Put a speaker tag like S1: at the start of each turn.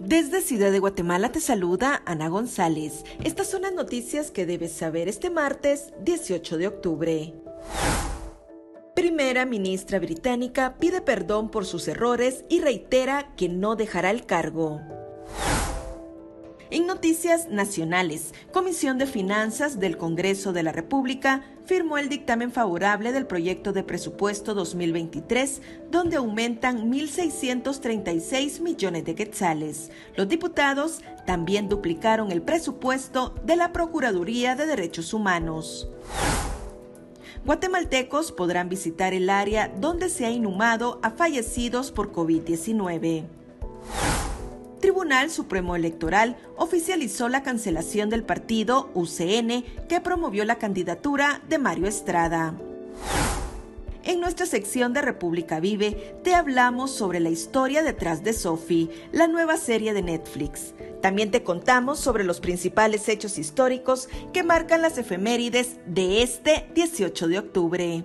S1: Desde Ciudad de Guatemala te saluda Ana González. Estas son las noticias que debes saber este martes 18 de octubre. Primera ministra británica pide perdón por sus errores y reitera que no dejará el cargo. En noticias nacionales, Comisión de Finanzas del Congreso de la República firmó el dictamen favorable del proyecto de presupuesto 2023, donde aumentan 1.636 millones de quetzales. Los diputados también duplicaron el presupuesto de la Procuraduría de Derechos Humanos. Guatemaltecos podrán visitar el área donde se ha inhumado a fallecidos por COVID-19. Tribunal Supremo Electoral oficializó la cancelación del partido UCN que promovió la candidatura de Mario Estrada. En nuestra sección de República Vive te hablamos sobre la historia detrás de Sophie, la nueva serie de Netflix. También te contamos sobre los principales hechos históricos que marcan las efemérides de este 18 de octubre.